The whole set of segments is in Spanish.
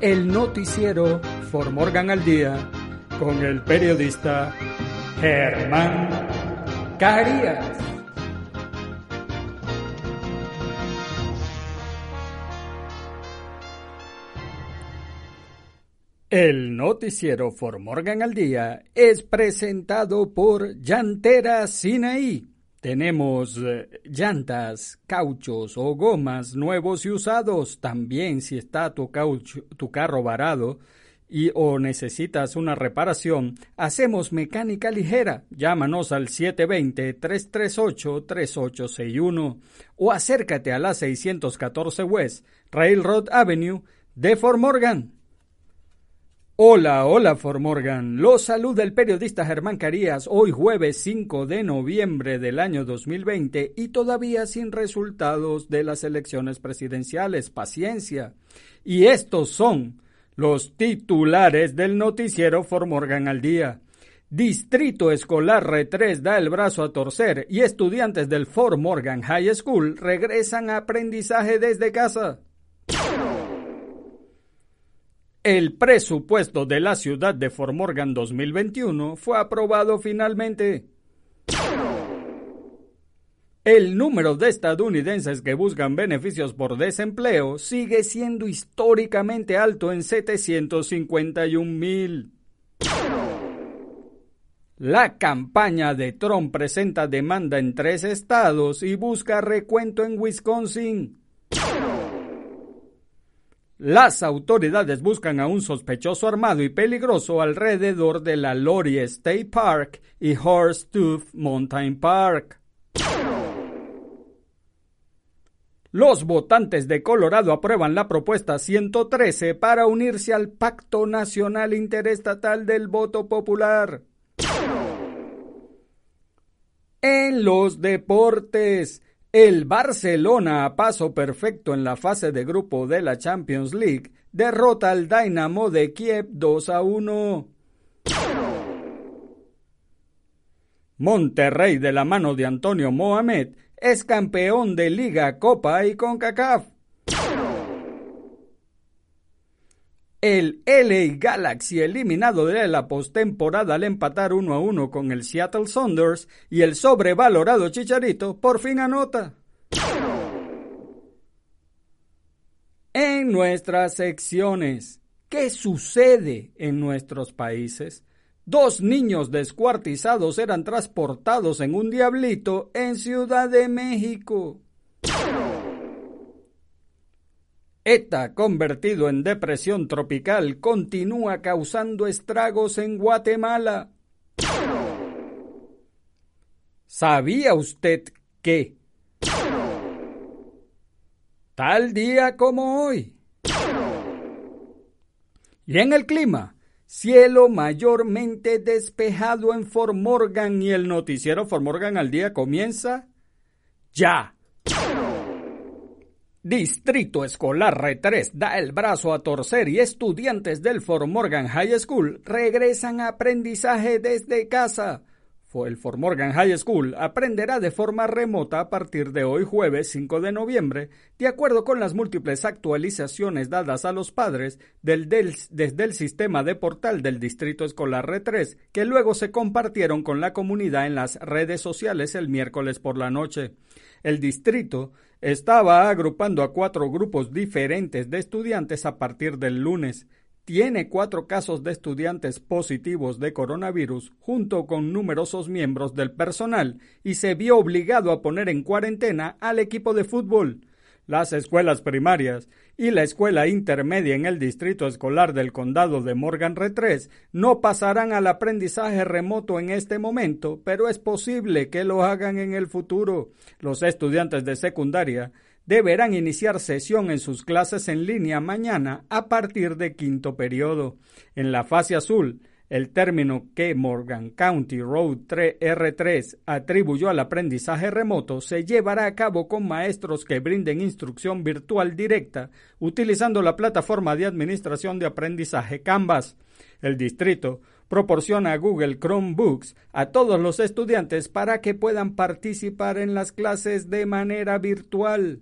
el noticiero For Morgan al Día con el periodista Germán Carías. El noticiero For Morgan al Día es presentado por Llantera Sinaí tenemos eh, llantas, cauchos o gomas nuevos y usados. También si está tu, tu carro varado y o necesitas una reparación, hacemos mecánica ligera. Llámanos al 720-338-3861 o acércate a la 614 West Railroad Avenue de Fort Morgan. Hola, hola Formorgan. Los saluda el periodista Germán Carías hoy jueves 5 de noviembre del año 2020 y todavía sin resultados de las elecciones presidenciales. Paciencia. Y estos son los titulares del noticiero Formorgan al día. Distrito Escolar R3 da el brazo a torcer y estudiantes del Fort Morgan High School regresan a aprendizaje desde casa. El presupuesto de la ciudad de Fort Morgan 2021 fue aprobado finalmente. El número de estadounidenses que buscan beneficios por desempleo sigue siendo históricamente alto en 751 mil. La campaña de Trump presenta demanda en tres estados y busca recuento en Wisconsin. Las autoridades buscan a un sospechoso armado y peligroso alrededor de la Lori State Park y Horsetooth Mountain Park. Los votantes de Colorado aprueban la propuesta 113 para unirse al Pacto Nacional Interestatal del Voto Popular. En los deportes, el Barcelona, a paso perfecto en la fase de grupo de la Champions League, derrota al Dynamo de Kiev 2 a 1. Monterrey, de la mano de Antonio Mohamed, es campeón de Liga, Copa y CONCACAF. El LA Galaxy eliminado de la postemporada al empatar 1 a 1 con el Seattle Saunders y el sobrevalorado Chicharito por fin anota. En nuestras secciones, ¿qué sucede en nuestros países? Dos niños descuartizados eran transportados en un diablito en Ciudad de México. ETA, convertido en depresión tropical, continúa causando estragos en Guatemala. ¿Sabía usted que tal día como hoy? Y en el clima, cielo mayormente despejado en Fort Morgan y el noticiero Fort Morgan al día comienza ya. Distrito Escolar R3 da el brazo a torcer y estudiantes del Fort Morgan High School regresan a aprendizaje desde casa. El Fort Morgan High School aprenderá de forma remota a partir de hoy jueves 5 de noviembre, de acuerdo con las múltiples actualizaciones dadas a los padres desde el sistema de portal del Distrito Escolar R3, que luego se compartieron con la comunidad en las redes sociales el miércoles por la noche. El distrito estaba agrupando a cuatro grupos diferentes de estudiantes a partir del lunes. Tiene cuatro casos de estudiantes positivos de coronavirus junto con numerosos miembros del personal y se vio obligado a poner en cuarentena al equipo de fútbol las escuelas primarias y la escuela intermedia en el distrito escolar del condado de Morgan Retres no pasarán al aprendizaje remoto en este momento, pero es posible que lo hagan en el futuro. Los estudiantes de secundaria deberán iniciar sesión en sus clases en línea mañana a partir de quinto periodo. En la fase azul, el término que Morgan County Road R3 atribuyó al aprendizaje remoto se llevará a cabo con maestros que brinden instrucción virtual directa utilizando la plataforma de administración de aprendizaje Canvas. El distrito proporciona Google Chromebooks a todos los estudiantes para que puedan participar en las clases de manera virtual.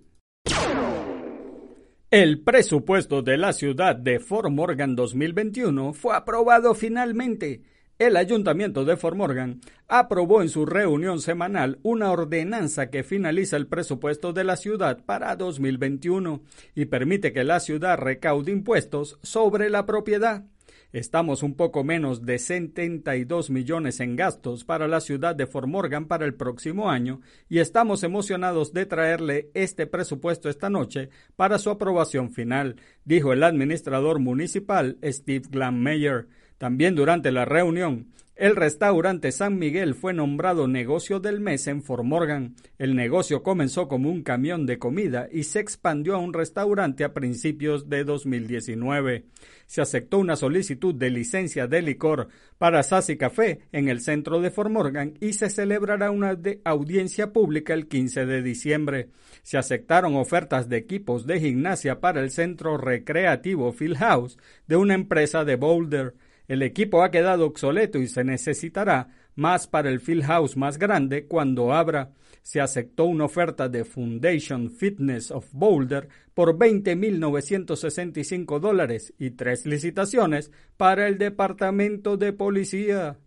El presupuesto de la ciudad de Fort Morgan 2021 fue aprobado finalmente. El ayuntamiento de Fort Morgan aprobó en su reunión semanal una ordenanza que finaliza el presupuesto de la ciudad para 2021 y permite que la ciudad recaude impuestos sobre la propiedad. Estamos un poco menos de 72 millones en gastos para la ciudad de Fort Morgan para el próximo año y estamos emocionados de traerle este presupuesto esta noche para su aprobación final, dijo el administrador municipal Steve Glanmeyer. También durante la reunión, el restaurante San Miguel fue nombrado negocio del mes en Fort Morgan. El negocio comenzó como un camión de comida y se expandió a un restaurante a principios de 2019. Se aceptó una solicitud de licencia de licor para Sassy Café en el centro de Fort Morgan y se celebrará una audiencia pública el 15 de diciembre. Se aceptaron ofertas de equipos de gimnasia para el centro recreativo Field House de una empresa de Boulder. El equipo ha quedado obsoleto y se necesitará más para el field house más grande cuando abra. Se aceptó una oferta de Foundation Fitness of Boulder por 20.965 dólares y tres licitaciones para el departamento de policía.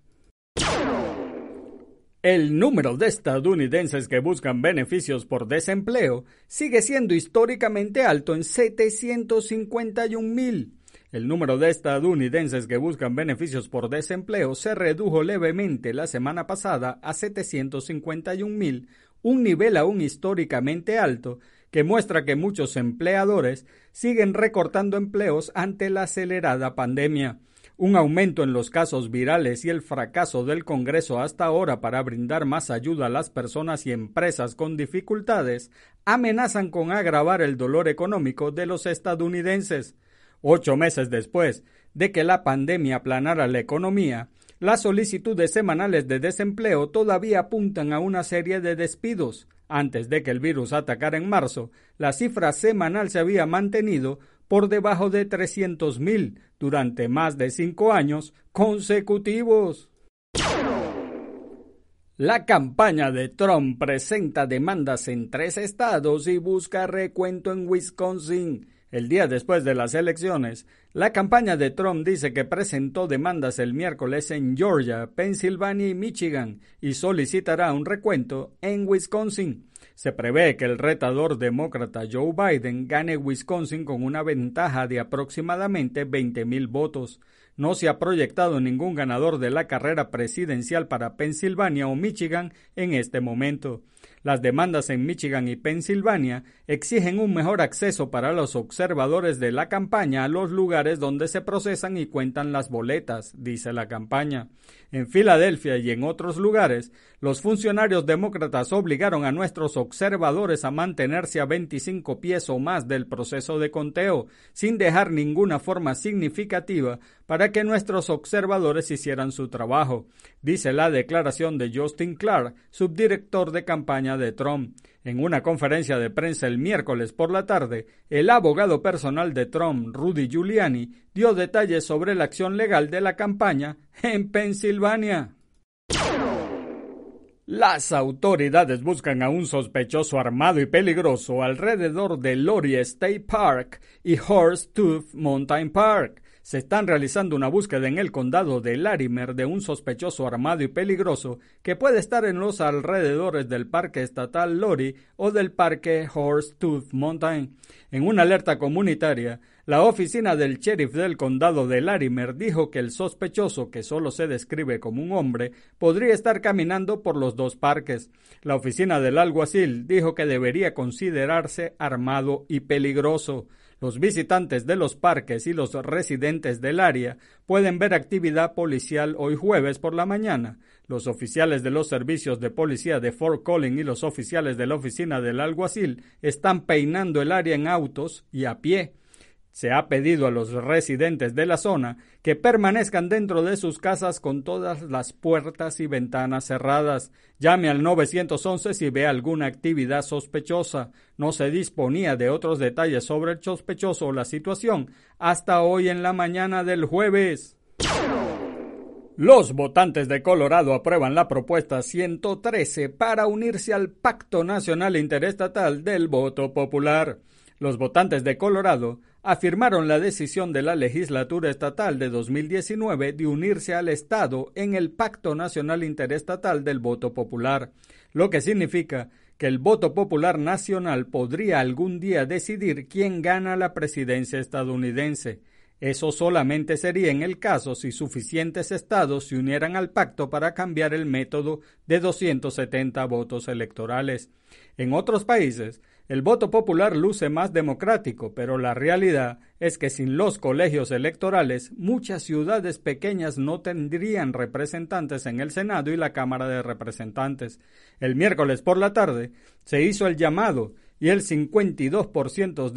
El número de estadounidenses que buscan beneficios por desempleo sigue siendo históricamente alto en 751 mil. El número de estadounidenses que buscan beneficios por desempleo se redujo levemente la semana pasada a 751 mil, un nivel aún históricamente alto que muestra que muchos empleadores siguen recortando empleos ante la acelerada pandemia. Un aumento en los casos virales y el fracaso del Congreso hasta ahora para brindar más ayuda a las personas y empresas con dificultades amenazan con agravar el dolor económico de los estadounidenses. Ocho meses después de que la pandemia aplanara la economía, las solicitudes semanales de desempleo todavía apuntan a una serie de despidos. Antes de que el virus atacara en marzo, la cifra semanal se había mantenido por debajo de 300.000 durante más de cinco años consecutivos. La campaña de Trump presenta demandas en tres estados y busca recuento en Wisconsin. El día después de las elecciones, la campaña de Trump dice que presentó demandas el miércoles en Georgia, Pensilvania y Michigan y solicitará un recuento en Wisconsin. Se prevé que el retador demócrata Joe Biden gane Wisconsin con una ventaja de aproximadamente 20.000 votos. No se ha proyectado ningún ganador de la carrera presidencial para Pensilvania o Michigan en este momento. Las demandas en Michigan y Pensilvania exigen un mejor acceso para los observadores de la campaña a los lugares donde se procesan y cuentan las boletas, dice la campaña. En Filadelfia y en otros lugares, los funcionarios demócratas obligaron a nuestros observadores a mantenerse a 25 pies o más del proceso de conteo, sin dejar ninguna forma significativa para que nuestros observadores hicieran su trabajo, dice la declaración de Justin Clark, subdirector de campaña de Trump. En una conferencia de prensa el miércoles por la tarde, el abogado personal de Trump, Rudy Giuliani, dio detalles sobre la acción legal de la campaña en Pensilvania. Las autoridades buscan a un sospechoso armado y peligroso alrededor de Lori State Park y Tooth Mountain Park. Se están realizando una búsqueda en el condado de Larimer de un sospechoso armado y peligroso que puede estar en los alrededores del Parque Estatal Lori o del Parque Tooth Mountain. En una alerta comunitaria, la oficina del sheriff del condado de Larimer dijo que el sospechoso, que solo se describe como un hombre, podría estar caminando por los dos parques. La oficina del alguacil dijo que debería considerarse armado y peligroso. Los visitantes de los parques y los residentes del área pueden ver actividad policial hoy jueves por la mañana. Los oficiales de los servicios de policía de Fort Collins y los oficiales de la oficina del alguacil están peinando el área en autos y a pie. Se ha pedido a los residentes de la zona que permanezcan dentro de sus casas con todas las puertas y ventanas cerradas. Llame al 911 si ve alguna actividad sospechosa. No se disponía de otros detalles sobre el sospechoso o la situación hasta hoy en la mañana del jueves. Los votantes de Colorado aprueban la propuesta 113 para unirse al Pacto Nacional Interestatal del Voto Popular. Los votantes de Colorado afirmaron la decisión de la legislatura estatal de 2019 de unirse al Estado en el Pacto Nacional Interestatal del Voto Popular, lo que significa que el voto popular nacional podría algún día decidir quién gana la presidencia estadounidense. Eso solamente sería en el caso si suficientes estados se unieran al pacto para cambiar el método de 270 votos electorales. En otros países, el voto popular luce más democrático, pero la realidad es que sin los colegios electorales muchas ciudades pequeñas no tendrían representantes en el Senado y la Cámara de Representantes. El miércoles por la tarde se hizo el llamado y el 52%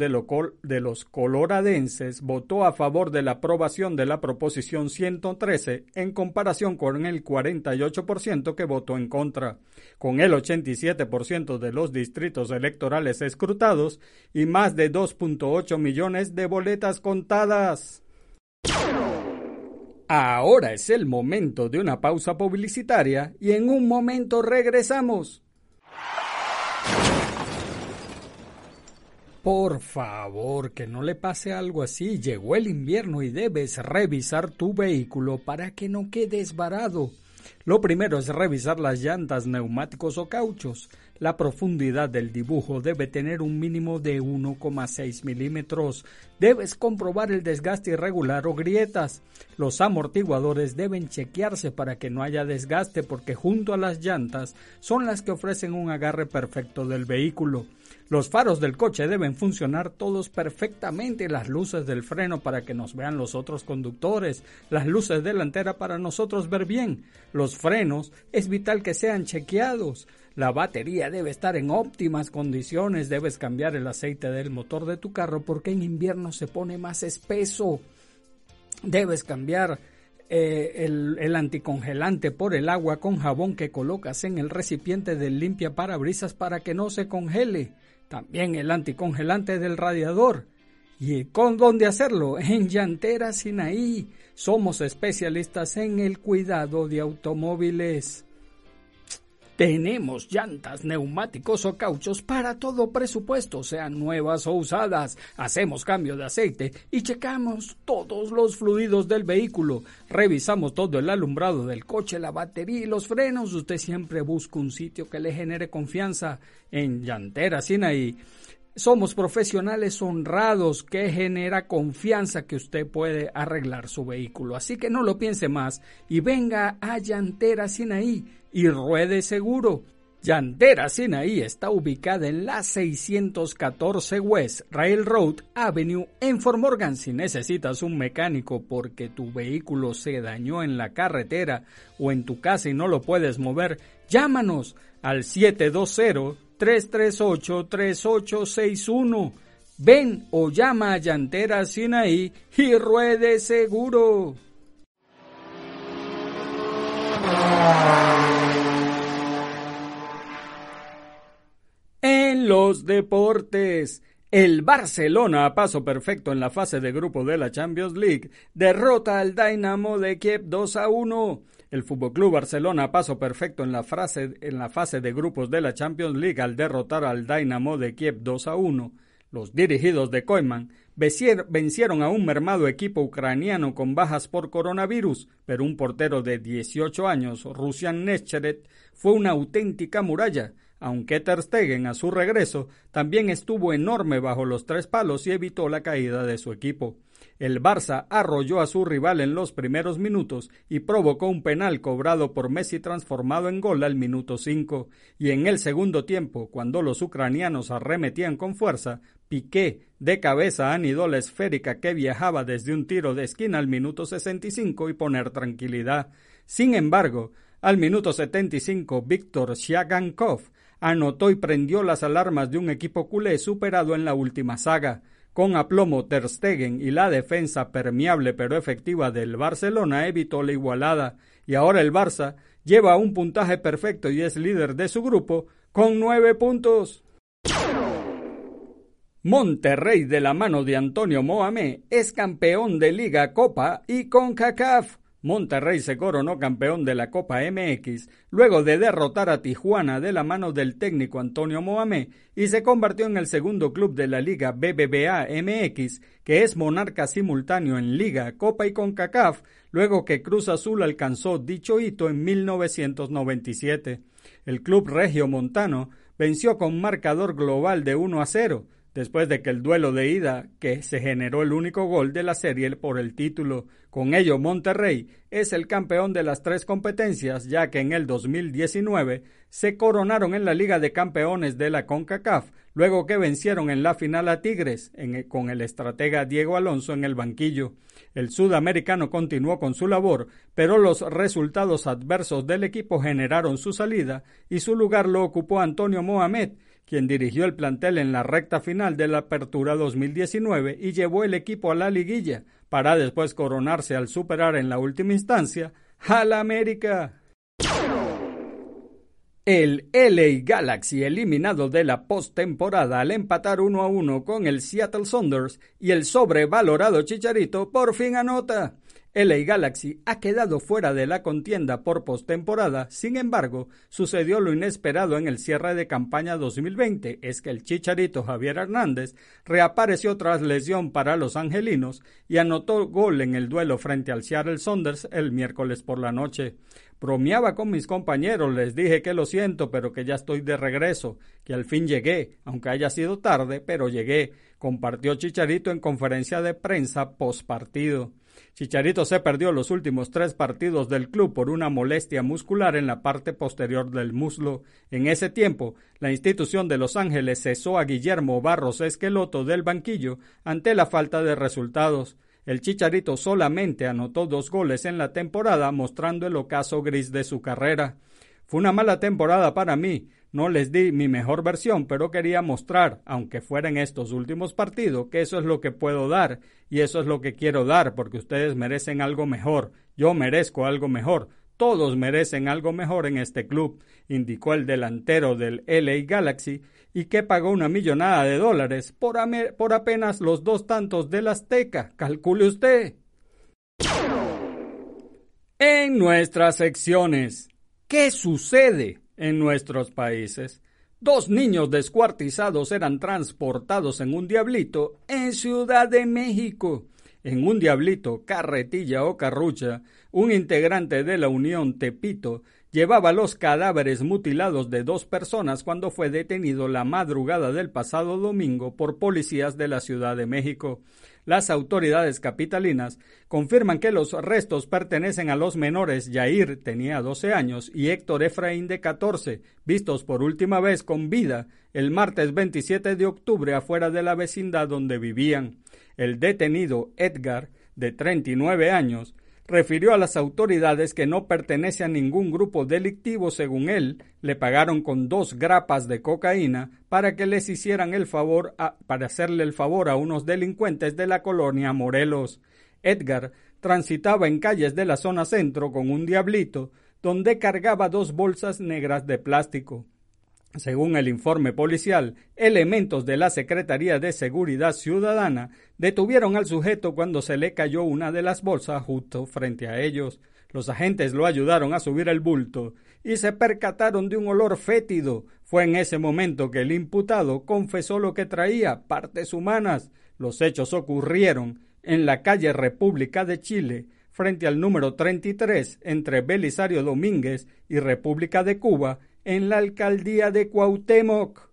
de, los coloradenses votó a favor de la aprobación de la proposición 113 en comparación con el 48% que votó en contra, con el 87% de los distritos electorales escrutados y más de 2.8 millones de boletas contadas. Ahora es el momento de una pausa publicitaria y en un momento regresamos. Por favor, que no le pase algo así. Llegó el invierno y debes revisar tu vehículo para que no quedes varado. Lo primero es revisar las llantas, neumáticos o cauchos. La profundidad del dibujo debe tener un mínimo de 1,6 milímetros. Debes comprobar el desgaste irregular o grietas. Los amortiguadores deben chequearse para que no haya desgaste porque junto a las llantas son las que ofrecen un agarre perfecto del vehículo. Los faros del coche deben funcionar todos perfectamente, las luces del freno para que nos vean los otros conductores, las luces delanteras para nosotros ver bien, los frenos es vital que sean chequeados, la batería debe estar en óptimas condiciones, debes cambiar el aceite del motor de tu carro porque en invierno se pone más espeso, debes cambiar eh, el, el, anticongelante por el agua con jabón que colocas en el recipiente del limpia parabrisas para que no se congele también el anticongelante del radiador. ¿Y con dónde hacerlo? En Llantera Sinaí. Somos especialistas en el cuidado de automóviles. Tenemos llantas, neumáticos o cauchos para todo presupuesto, sean nuevas o usadas. Hacemos cambio de aceite y checamos todos los fluidos del vehículo. Revisamos todo el alumbrado del coche, la batería y los frenos. Usted siempre busca un sitio que le genere confianza. En Llantera Sinaí somos profesionales honrados que genera confianza que usted puede arreglar su vehículo. Así que no lo piense más y venga a Llantera Sinaí y ruede seguro. Llantera Sinaí está ubicada en la 614 West Railroad Avenue en Fort Morgan. Si necesitas un mecánico porque tu vehículo se dañó en la carretera o en tu casa y no lo puedes mover, llámanos al 720-338-3861. Ven o llama a Llantera Sinaí y ruede seguro. los deportes. El Barcelona, a paso perfecto en la fase de grupo de la Champions League, derrota al Dynamo de Kiev 2 a 1. El FC Barcelona, a paso perfecto en la, en la fase de grupos de la Champions League al derrotar al Dynamo de Kiev 2 a 1. Los dirigidos de Koeman vencieron a un mermado equipo ucraniano con bajas por coronavirus, pero un portero de 18 años, Rusian Nescheret, fue una auténtica muralla aunque Ter Stegen a su regreso también estuvo enorme bajo los tres palos y evitó la caída de su equipo. El Barça arrolló a su rival en los primeros minutos y provocó un penal cobrado por Messi transformado en gol al minuto 5. Y en el segundo tiempo, cuando los ucranianos arremetían con fuerza, Piqué de cabeza anidó la esférica que viajaba desde un tiro de esquina al minuto 65 y poner tranquilidad. Sin embargo, al minuto 75, Víctor Shagankov anotó y prendió las alarmas de un equipo culé superado en la última saga. Con aplomo Ter Stegen y la defensa permeable pero efectiva del Barcelona evitó la igualada y ahora el Barça lleva un puntaje perfecto y es líder de su grupo con nueve puntos. Monterrey de la mano de Antonio Mohamed es campeón de Liga Copa y CONCACAF. Monterrey se coronó campeón de la Copa MX luego de derrotar a Tijuana de la mano del técnico Antonio Mohamed y se convirtió en el segundo club de la Liga BBVA MX que es monarca simultáneo en Liga, Copa y CONCACAF luego que Cruz Azul alcanzó dicho hito en 1997. El club regio montano venció con marcador global de 1 a 0 después de que el duelo de ida, que se generó el único gol de la serie por el título. Con ello, Monterrey es el campeón de las tres competencias, ya que en el 2019 se coronaron en la Liga de Campeones de la CONCACAF, luego que vencieron en la final a Tigres, con el estratega Diego Alonso en el banquillo. El sudamericano continuó con su labor, pero los resultados adversos del equipo generaron su salida y su lugar lo ocupó Antonio Mohamed, quien dirigió el plantel en la recta final de la Apertura 2019 y llevó el equipo a la liguilla, para después coronarse al superar en la última instancia al América. El LA Galaxy eliminado de la postemporada al empatar 1 a 1 con el Seattle Saunders y el sobrevalorado Chicharito por fin anota. LA Galaxy ha quedado fuera de la contienda por postemporada, sin embargo, sucedió lo inesperado en el cierre de campaña 2020, es que el chicharito Javier Hernández reapareció tras lesión para los angelinos y anotó gol en el duelo frente al Seattle Saunders el miércoles por la noche. Bromeaba con mis compañeros, les dije que lo siento, pero que ya estoy de regreso, que al fin llegué, aunque haya sido tarde, pero llegué, compartió Chicharito en conferencia de prensa post partido. Chicharito se perdió los últimos tres partidos del club por una molestia muscular en la parte posterior del muslo. En ese tiempo, la institución de Los Ángeles cesó a Guillermo Barros Esqueloto del banquillo ante la falta de resultados. El Chicharito solamente anotó dos goles en la temporada, mostrando el ocaso gris de su carrera. Fue una mala temporada para mí, no les di mi mejor versión, pero quería mostrar, aunque fuera en estos últimos partidos, que eso es lo que puedo dar y eso es lo que quiero dar, porque ustedes merecen algo mejor. Yo merezco algo mejor. Todos merecen algo mejor en este club, indicó el delantero del LA Galaxy, y que pagó una millonada de dólares por, por apenas los dos tantos del Azteca. Calcule usted. En nuestras secciones, ¿qué sucede? en nuestros países. Dos niños descuartizados eran transportados en un diablito en Ciudad de México. En un diablito, carretilla o carrucha, un integrante de la Unión Tepito llevaba los cadáveres mutilados de dos personas cuando fue detenido la madrugada del pasado domingo por policías de la Ciudad de México. Las autoridades capitalinas confirman que los restos pertenecen a los menores Yair tenía 12 años y Héctor Efraín de 14, vistos por última vez con vida el martes 27 de octubre afuera de la vecindad donde vivían. El detenido Edgar, de 39 años, refirió a las autoridades que no pertenece a ningún grupo delictivo según él, le pagaron con dos grapas de cocaína para que les hicieran el favor para hacerle el favor a unos delincuentes de la colonia Morelos. Edgar transitaba en calles de la zona centro con un diablito, donde cargaba dos bolsas negras de plástico. Según el informe policial, elementos de la Secretaría de Seguridad Ciudadana detuvieron al sujeto cuando se le cayó una de las bolsas justo frente a ellos. Los agentes lo ayudaron a subir el bulto y se percataron de un olor fétido. Fue en ese momento que el imputado confesó lo que traía, partes humanas. Los hechos ocurrieron en la calle República de Chile, frente al número 33 entre Belisario Domínguez y República de Cuba, en la alcaldía de Cuauhtémoc.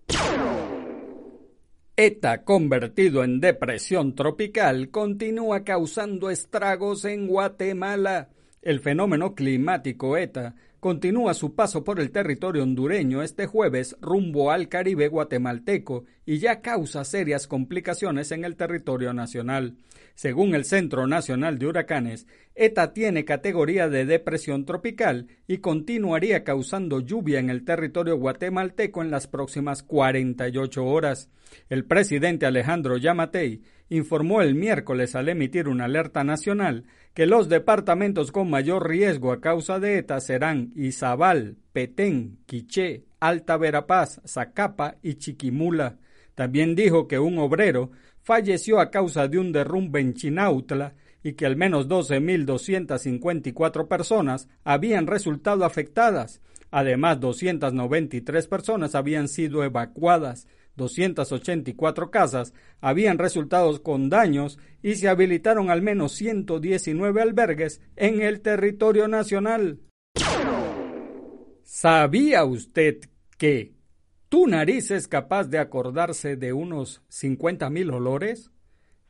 ETA, convertido en depresión tropical, continúa causando estragos en Guatemala. El fenómeno climático ETA continúa su paso por el territorio hondureño este jueves rumbo al Caribe guatemalteco y ya causa serias complicaciones en el territorio nacional. Según el Centro Nacional de Huracanes, ETA tiene categoría de depresión tropical y continuaría causando lluvia en el territorio guatemalteco en las próximas 48 horas. El presidente Alejandro Yamatei informó el miércoles al emitir una alerta nacional que los departamentos con mayor riesgo a causa de ETA serán Izabal, Petén, Quiché, Alta Verapaz, Zacapa y Chiquimula. También dijo que un obrero falleció a causa de un derrumbe en Chinautla y que al menos 12.254 personas habían resultado afectadas. Además, 293 personas habían sido evacuadas 284 casas habían resultado con daños y se habilitaron al menos 119 albergues en el territorio nacional. ¿Sabía usted que tu nariz es capaz de acordarse de unos 50.000 olores?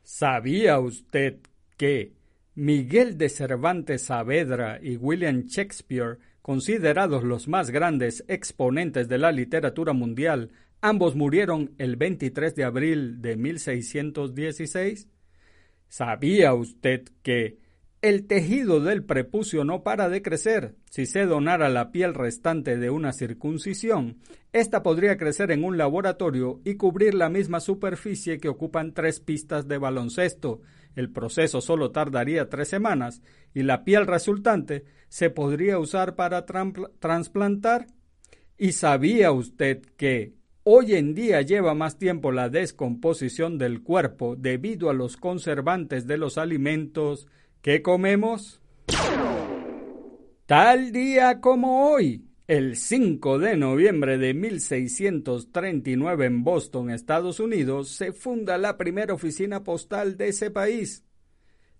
¿Sabía usted que Miguel de Cervantes Saavedra y William Shakespeare, considerados los más grandes exponentes de la literatura mundial, Ambos murieron el 23 de abril de 1616. ¿Sabía usted que el tejido del prepucio no para de crecer? Si se donara la piel restante de una circuncisión, ésta podría crecer en un laboratorio y cubrir la misma superficie que ocupan tres pistas de baloncesto. El proceso solo tardaría tres semanas y la piel resultante se podría usar para trasplantar. ¿Y sabía usted que Hoy en día lleva más tiempo la descomposición del cuerpo debido a los conservantes de los alimentos que comemos. Tal día como hoy, el 5 de noviembre de 1639 en Boston, Estados Unidos, se funda la primera oficina postal de ese país.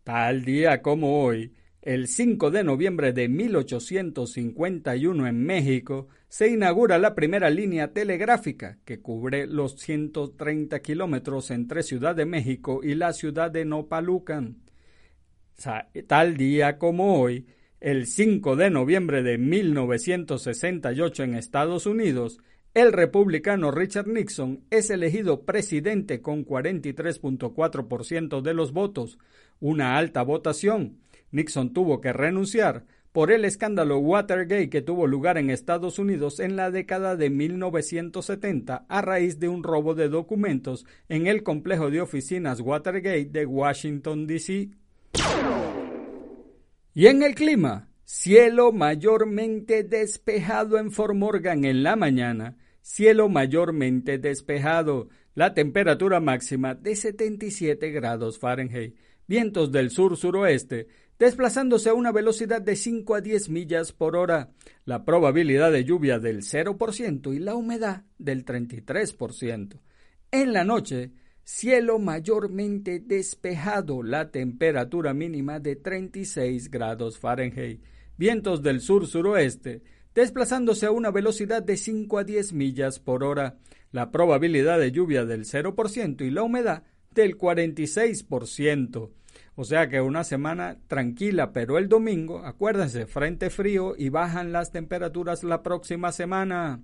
Tal día como hoy, el 5 de noviembre de 1851 en México se inaugura la primera línea telegráfica que cubre los 130 kilómetros entre Ciudad de México y la ciudad de Nopalucan. Tal día como hoy, el 5 de noviembre de 1968 en Estados Unidos, el republicano Richard Nixon es elegido presidente con 43.4% de los votos, una alta votación Nixon tuvo que renunciar por el escándalo Watergate que tuvo lugar en Estados Unidos en la década de 1970 a raíz de un robo de documentos en el complejo de oficinas Watergate de Washington, D.C. Y en el clima, cielo mayormente despejado en Fort Morgan en la mañana, cielo mayormente despejado, la temperatura máxima de 77 grados Fahrenheit, vientos del sur-suroeste desplazándose a una velocidad de 5 a 10 millas por hora, la probabilidad de lluvia del 0% y la humedad del 33%. En la noche, cielo mayormente despejado, la temperatura mínima de 36 grados Fahrenheit, vientos del sur-suroeste, desplazándose a una velocidad de 5 a 10 millas por hora, la probabilidad de lluvia del 0% y la humedad del 46%. O sea que una semana tranquila, pero el domingo, acuérdense, frente frío y bajan las temperaturas la próxima semana.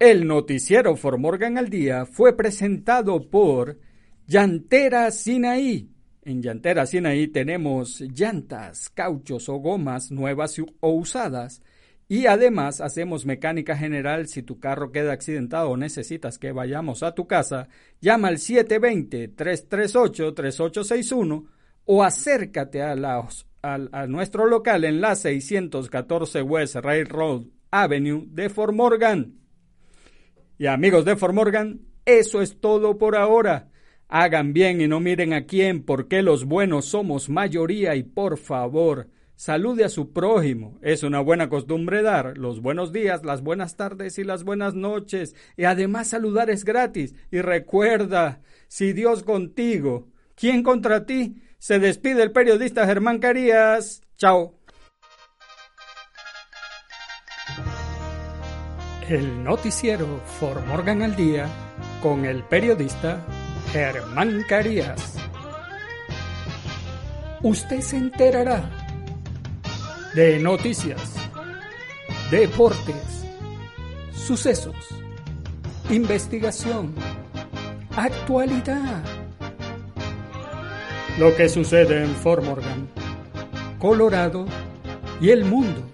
El noticiero Formorgan al día fue presentado por Llantera Sinaí. En Llantera Sinaí tenemos llantas, cauchos o gomas nuevas o usadas. Y además hacemos mecánica general si tu carro queda accidentado o necesitas que vayamos a tu casa. Llama al 720-338-3861 o acércate a, a, nuestro local en la 614 West Railroad Avenue de Fort Morgan. Y amigos de Formorgan, eso es todo por ahora. Hagan bien y no miren a quién, porque los buenos somos mayoría y por favor, salude a su prójimo. Es una buena costumbre dar los buenos días, las buenas tardes y las buenas noches. Y además saludar es gratis. Y recuerda, si Dios contigo, ¿quién contra ti? Se despide el periodista Germán Carías. Chao. El noticiero For Morgan al Día con el periodista Germán Carías. Usted se enterará de noticias, deportes, sucesos, investigación, actualidad. Lo que sucede en Fort Morgan, Colorado y el mundo.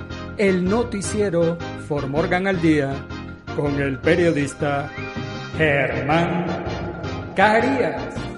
el noticiero For Morgan al Día con el periodista Germán Carías.